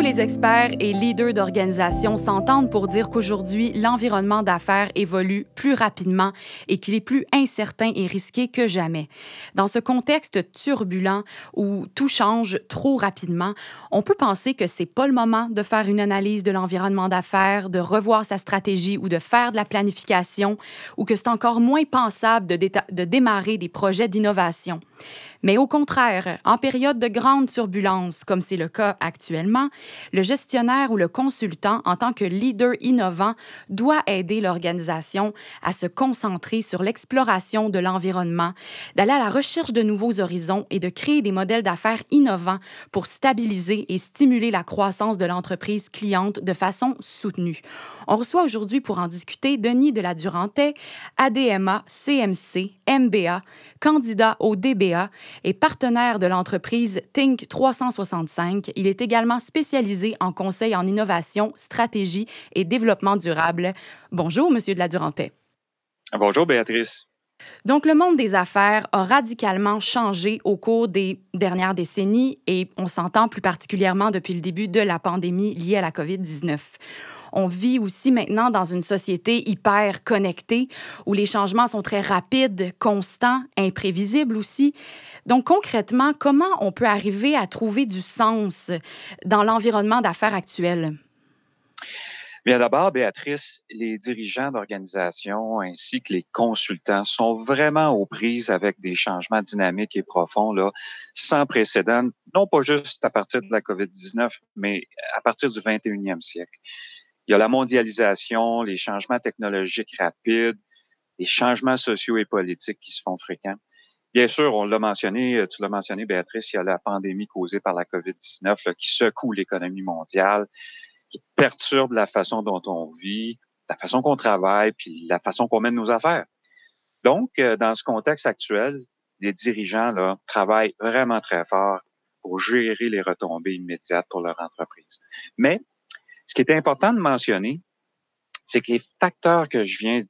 Tous les experts et leaders d'organisations s'entendent pour dire qu'aujourd'hui, l'environnement d'affaires évolue plus rapidement et qu'il est plus incertain et risqué que jamais. Dans ce contexte turbulent où tout change trop rapidement, on peut penser que c'est pas le moment de faire une analyse de l'environnement d'affaires, de revoir sa stratégie ou de faire de la planification, ou que c'est encore moins pensable de, de démarrer des projets d'innovation. Mais au contraire, en période de grande turbulence, comme c'est le cas actuellement, le gestionnaire ou le consultant, en tant que leader innovant, doit aider l'organisation à se concentrer sur l'exploration de l'environnement, d'aller à la recherche de nouveaux horizons et de créer des modèles d'affaires innovants pour stabiliser et stimuler la croissance de l'entreprise cliente de façon soutenue. On reçoit aujourd'hui pour en discuter Denis de la Durantais, ADMA, CMC, MBA, candidat au DBA et partenaire de l'entreprise Think 365. Il est également spécialisé en conseil en innovation, stratégie et développement durable. Bonjour, Monsieur de la Durantais. Bonjour, Béatrice. Donc, le monde des affaires a radicalement changé au cours des dernières décennies et on s'entend plus particulièrement depuis le début de la pandémie liée à la COVID-19. On vit aussi maintenant dans une société hyper connectée où les changements sont très rapides, constants, imprévisibles aussi. Donc concrètement, comment on peut arriver à trouver du sens dans l'environnement d'affaires actuel? Bien d'abord, Béatrice, les dirigeants d'organisations ainsi que les consultants sont vraiment aux prises avec des changements dynamiques et profonds, sans précédent, non pas juste à partir de la COVID-19, mais à partir du 21e siècle. Il y a la mondialisation, les changements technologiques rapides, les changements sociaux et politiques qui se font fréquents. Bien sûr, on l'a mentionné, tu l'as mentionné, Béatrice, il y a la pandémie causée par la COVID-19 qui secoue l'économie mondiale, qui perturbe la façon dont on vit, la façon qu'on travaille, puis la façon qu'on mène nos affaires. Donc, euh, dans ce contexte actuel, les dirigeants là, travaillent vraiment très fort pour gérer les retombées immédiates pour leur entreprise. Mais ce qui est important de mentionner, c'est que les facteurs que je viens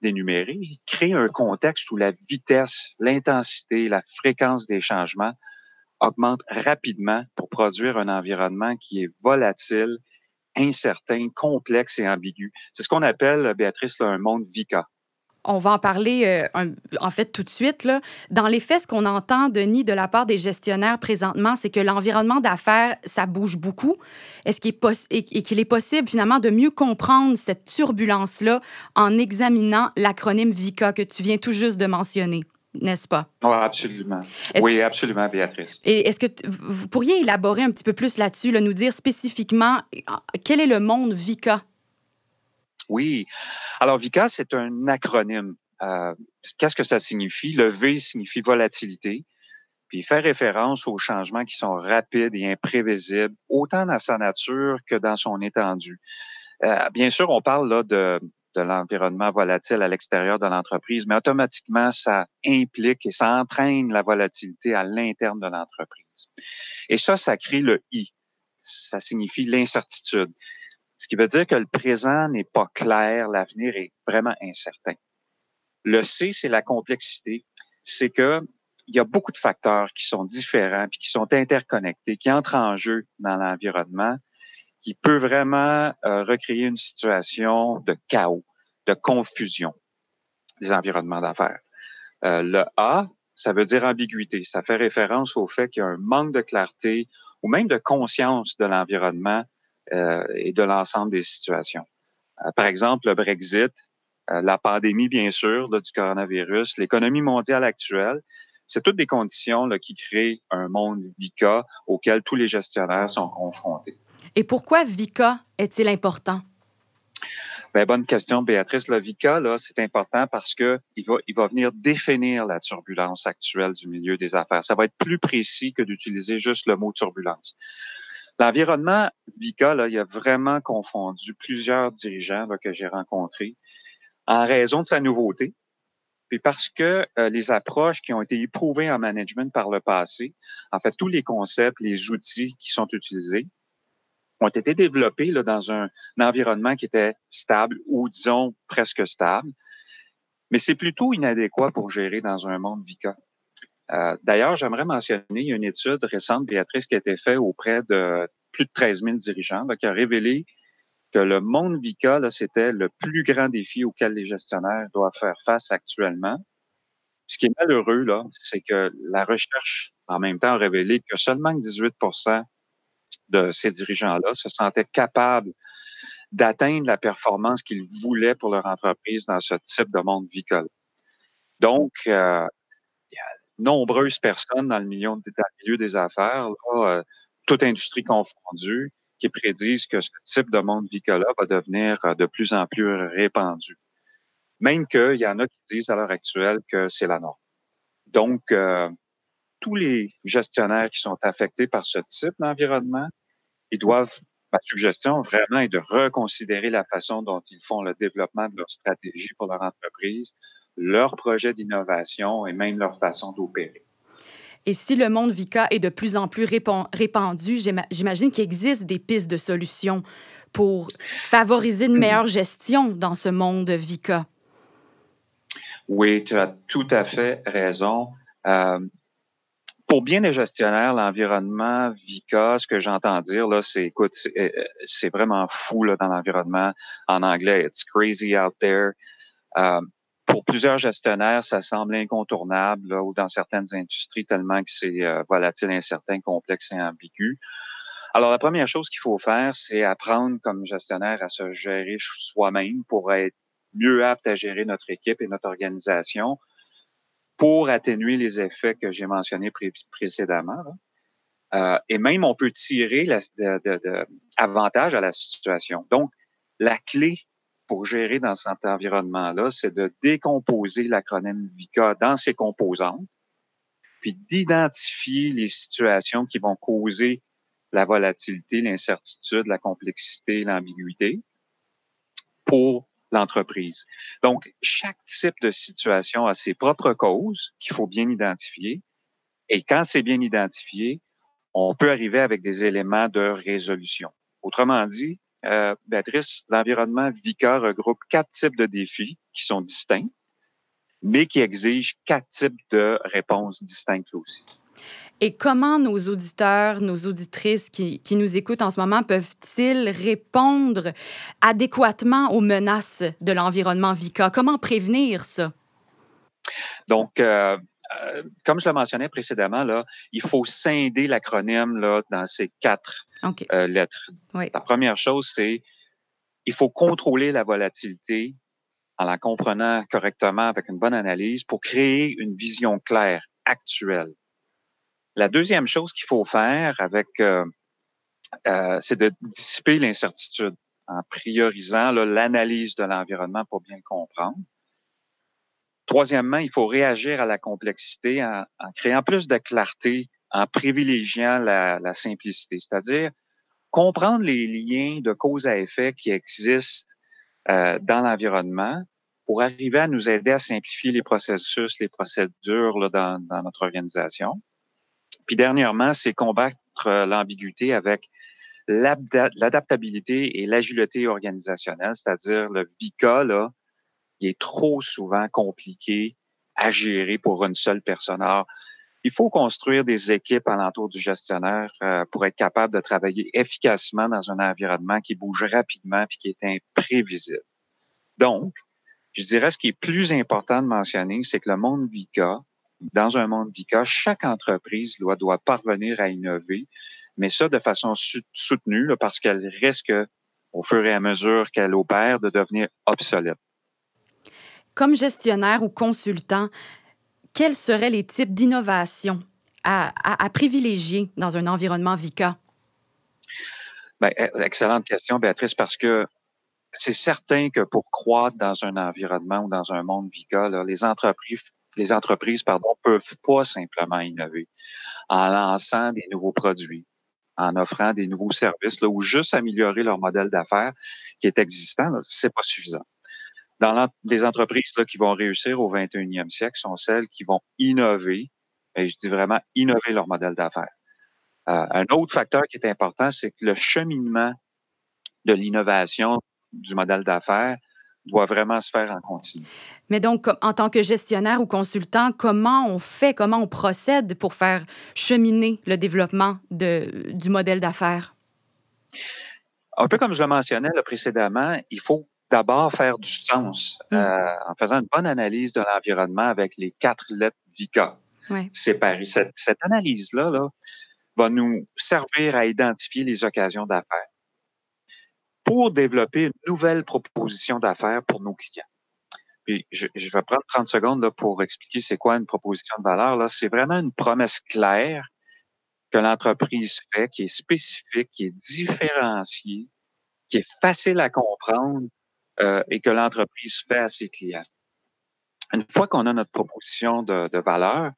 d'énumérer créent un contexte où la vitesse, l'intensité, la fréquence des changements augmentent rapidement pour produire un environnement qui est volatile, incertain, complexe et ambigu. C'est ce qu'on appelle, Béatrice, un monde VICA. On va en parler euh, en fait tout de suite. Là. Dans les faits, ce qu'on entend, Denis, de la part des gestionnaires présentement, c'est que l'environnement d'affaires, ça bouge beaucoup. Est-ce qu'il est, et qu'il est possible finalement de mieux comprendre cette turbulence-là en examinant l'acronyme VICA que tu viens tout juste de mentionner? n'est-ce pas? Oui, absolument. Oui, absolument, Béatrice. Et est-ce que vous pourriez élaborer un petit peu plus là-dessus, nous dire spécifiquement quel est le monde VICA? Oui. Alors, VICA, c'est un acronyme. Euh, qu'est-ce que ça signifie? Le V signifie volatilité, puis il fait référence aux changements qui sont rapides et imprévisibles, autant dans sa nature que dans son étendue. Euh, bien sûr, on parle là de, de l'environnement volatile à l'extérieur de l'entreprise, mais automatiquement, ça implique et ça entraîne la volatilité à l'interne de l'entreprise. Et ça, ça crée le I. Ça signifie l'incertitude. Ce qui veut dire que le présent n'est pas clair, l'avenir est vraiment incertain. Le C, c'est la complexité. C'est que il y a beaucoup de facteurs qui sont différents puis qui sont interconnectés, qui entrent en jeu dans l'environnement, qui peut vraiment euh, recréer une situation de chaos, de confusion des environnements d'affaires. Euh, le A, ça veut dire ambiguïté. Ça fait référence au fait qu'il y a un manque de clarté ou même de conscience de l'environnement et de l'ensemble des situations. Euh, par exemple, le Brexit, euh, la pandémie, bien sûr, du coronavirus, l'économie mondiale actuelle, c'est toutes des conditions là, qui créent un monde VICA auquel tous les gestionnaires sont confrontés. Et pourquoi VICA est-il important? Bien, bonne question, Béatrice. Le VICA, là, c'est important parce que il va, il va venir définir la turbulence actuelle du milieu des affaires. Ça va être plus précis que d'utiliser juste le mot turbulence. L'environnement VICA, il a vraiment confondu plusieurs dirigeants que j'ai rencontrés en raison de sa nouveauté, puis parce que euh, les approches qui ont été éprouvées en management par le passé, en fait, tous les concepts, les outils qui sont utilisés, ont été développés dans un, environnement qui était stable ou, disons, presque stable. Mais c'est plutôt inadéquat pour gérer dans un monde VICA. Euh, D'ailleurs, j'aimerais mentionner une étude récente, Béatrice, qui a été faite auprès de plus de 13 000 dirigeants, qui a révélé que le monde VICA, c'était le plus grand défi auquel les gestionnaires doivent faire face actuellement. Ce qui est malheureux, là, c'est que la recherche, en même temps, a révélé que seulement 18% de ces dirigeants-là se sentaient capables d'atteindre la performance qu'ils voulaient pour leur entreprise dans ce type de monde vicole. Donc, euh, nombreuses personnes dans le milieu, des affaires, là, euh, toute industrie confondue, qui prédisent que ce type de monde vicole va devenir euh, de plus en plus répandu. Même qu'il y en a qui disent à l'heure actuelle que c'est la norme. Donc, euh, tous les gestionnaires qui sont affectés par ce type d'environnement, ils doivent, ma suggestion vraiment est de reconsidérer la façon dont ils font le développement de leur stratégie pour leur entreprise, leur projet d'innovation et même leur façon d'opérer. Et si le monde VICA est de plus en plus répandu, j'imagine qu'il existe des pistes de solutions pour favoriser une meilleure gestion dans ce monde VICA. Oui, tu as tout à fait raison. Euh, pour bien des gestionnaires, l'environnement VICA, ce que j'entends dire, là, c'est, écoute, c'est euh, vraiment fou là, dans l'environnement. En anglais, it's crazy out there. Euh, pour plusieurs gestionnaires, ça semble incontournable, là, ou dans certaines industries, tellement que c'est euh, volatile, incertain, complexe et ambigu. Alors, la première chose qu'il faut faire, c'est apprendre comme gestionnaire à se gérer soi-même pour être mieux apte à gérer notre équipe et notre organisation pour atténuer les effets que j'ai mentionnés précédemment. Euh, et même, on peut tirer la, de, avantage à la situation. Donc, la clé pour gérer dans cet environnement-là, c'est de décomposer l'acronyme VICA dans ses composantes, puis d'identifier les situations qui vont causer la volatilité, l'incertitude, la complexité, l'ambiguïté pour l'entreprise. Donc, chaque type de situation a ses propres causes qu'il faut bien identifier. Et quand c'est bien identifié, on peut arriver avec des éléments de résolution. Autrement dit, euh, Béatrice, l'environnement VICA regroupe quatre types de défis qui sont distincts, mais qui exigent quatre types de réponses distinctes aussi. Et comment nos auditeurs, nos auditrices qui, qui nous écoutent en ce moment peuvent-ils répondre adéquatement aux menaces de l'environnement VICA? Comment prévenir ça? Donc, euh, euh, comme je le mentionnais précédemment, là, il faut scinder l'acronyme là, dans ces quatre euh, lettres. La première chose, c'est il faut contrôler la volatilité en la comprenant correctement avec une bonne analyse pour créer une vision claire, actuelle. La deuxième chose qu'il faut faire avec, euh, c'est de dissiper l'incertitude en priorisant l'analyse de l'environnement pour bien le comprendre. Troisièmement, il faut réagir à la complexité en, créant plus de clarté, en privilégiant la, simplicité, c'est-à-dire comprendre les liens de cause à effet qui existent euh, dans l'environnement pour arriver à nous aider à simplifier les processus, les procédures dans, dans notre organisation. Puis dernièrement, c'est combattre l'ambiguïté avec l'adaptabilité et l'agilité organisationnelle, c'est-à-dire le VICA, là, il est trop souvent compliqué à gérer pour une seule personne. Alors, il faut construire des équipes alentour du gestionnaire euh, pour être capable de travailler efficacement dans un environnement qui bouge rapidement et qui est imprévisible. Donc, je dirais ce qui est plus important de mentionner, c'est que le monde VICA, dans un monde VICA, chaque entreprise doit, doit parvenir à innover, mais ça de façon soutenue parce qu'elle risque, au fur et à mesure qu'elle opère, de devenir obsolète. Comme gestionnaire ou consultant, quels seraient les types d'innovations à, privilégier dans un environnement VICA? Bien, e, excellente question, Béatrice, parce que c'est certain que pour croître dans un environnement ou dans un monde VICA, les entreprises, les entreprises, pardon, peuvent pas simplement innover en lançant des nouveaux produits, en offrant des nouveaux services, ou juste améliorer leur modèle d'affaires qui est existant, c'est pas suffisant dans les entreprises là, qui vont réussir au 21e siècle sont celles qui vont innover, et je dis vraiment innover leur modèle d'affaires. Euh, un autre facteur qui est important, c'est que le cheminement de l'innovation du modèle d'affaires doit vraiment se faire en continu. Mais donc, en tant que gestionnaire ou consultant, comment on fait, comment on procède pour faire cheminer le développement de, du modèle d'affaires? Un peu comme je le mentionnais précédemment, il faut d'abord faire du sens mmh. euh, en faisant une bonne analyse de l'environnement avec les quatre lettres VICA ouais. séparées. Cette, cette analyse-là là, va nous servir à identifier les occasions d'affaires pour développer une nouvelle proposition d'affaires pour nos clients. Puis je, je, vais prendre 30 secondes là, pour expliquer c'est quoi une proposition de valeur. Là, c'est vraiment une promesse claire que l'entreprise fait, qui est spécifique, qui est différenciée, qui est facile à comprendre euh, et que l'entreprise fait à ses clients. Une fois qu'on a notre proposition de, valeur,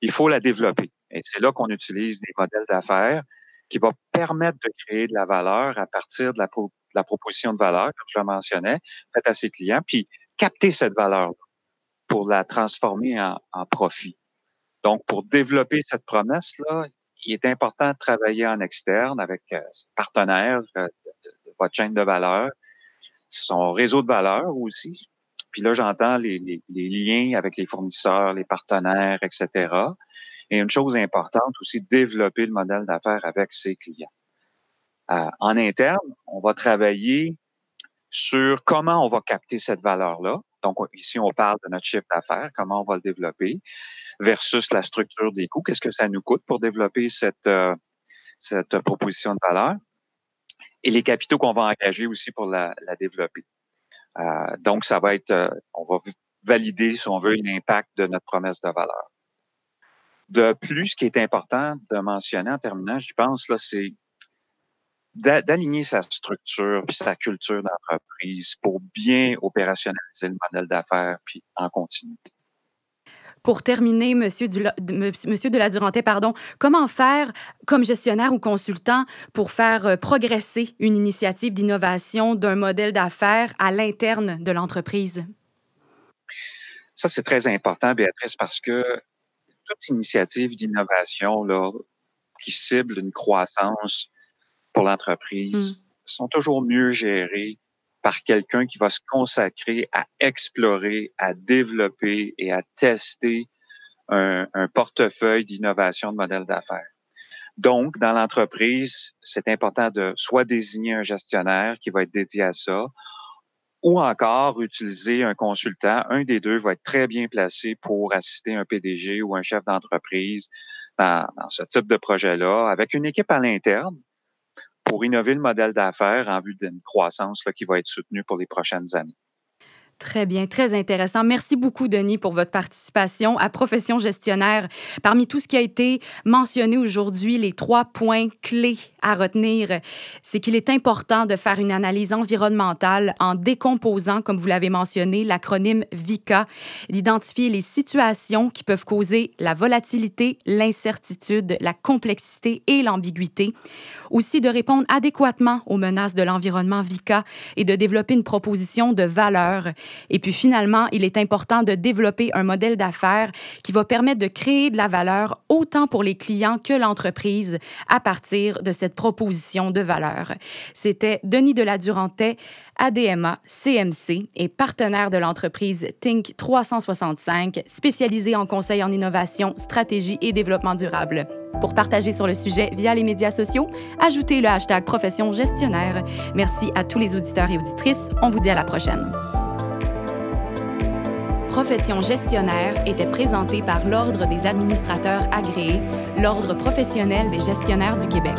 il faut la développer. Et c'est là qu'on utilise des modèles d'affaires qui vont permettre de créer de la valeur à partir de la, proposition de valeur, comme je le mentionnais, faite à ses clients, puis capter cette valeur pour la transformer en, profit. Donc, pour développer cette promesse-là, il est important de travailler en externe avec euh, partenaires euh, de, votre chaîne de valeur, son réseau de valeur aussi. Puis là, j'entends les, les, les, liens avec les fournisseurs, les partenaires, etc. Et une chose importante aussi, développer le modèle d'affaires avec ses clients. Euh, en interne, on va travailler sur comment on va capter cette valeur-là. Donc, ici, on parle de notre chiffre d'affaires, comment on va le développer, versus la structure des coûts. Qu'est-ce que ça nous coûte pour développer cette, euh, cette proposition de valeur? Et les capitaux qu'on va engager aussi pour la, la développer. Euh, donc, ça va être, euh, on va valider, si on veut, l'impact de notre promesse de valeur. De plus, ce qui est important de mentionner en terminant, je pense, là, c'est d'aligner sa structure puis sa culture d'entreprise pour bien opérationnaliser le modèle d'affaires puis en continuité. Pour terminer, Monsieur, Monsieur de la Durantais, pardon, comment faire comme gestionnaire ou consultant pour faire euh, progresser une initiative d'innovation d'un modèle d'affaires à l'interne de l'entreprise? Ça, c'est très important, Béatrice, parce que toute initiative d'innovation qui cible une croissance pour l'entreprise mmh. sont toujours mieux gérés par quelqu'un qui va se consacrer à explorer, à développer et à tester un, portefeuille d'innovation de modèles d'affaires. Donc, dans l'entreprise, c'est important de soit désigner un gestionnaire qui va être dédié à ça, ou encore utiliser un consultant. Un des deux va être très bien placé pour assister un PDG ou un chef d'entreprise dans, dans, ce type de projet-là, avec une équipe à l'interne pour innover le modèle d'affaires en vue d'une croissance qui va être soutenue pour les prochaines années. Très bien, très intéressant. Merci beaucoup, Denis, pour votre participation à Profession gestionnaire. Parmi tout ce qui a été mentionné aujourd'hui, les trois points clés à retenir, c'est qu'il est important de faire une analyse environnementale en décomposant, comme vous l'avez mentionné, l'acronyme VICA, d'identifier les situations qui peuvent causer la volatilité, l'incertitude, la complexité et l'ambiguïté. Aussi de répondre adéquatement aux menaces de l'environnement VICA et de développer une proposition de valeur et puis finalement, il est important de développer un modèle d'affaires qui va permettre de créer de la valeur autant pour les clients que l'entreprise à partir de cette proposition de valeur. C'était Denis de la Durantais, ADMA, CMC et partenaire de l'entreprise Think 365, spécialisée en conseil en innovation, stratégie et développement durable. Pour partager sur le sujet via les médias sociaux, ajoutez le hashtag profession gestionnaire. Merci à tous les auditeurs et auditrices. On vous dit à la prochaine. Profession gestionnaire était présentée par l'Ordre des administrateurs agréés, l'Ordre professionnel des gestionnaires du Québec.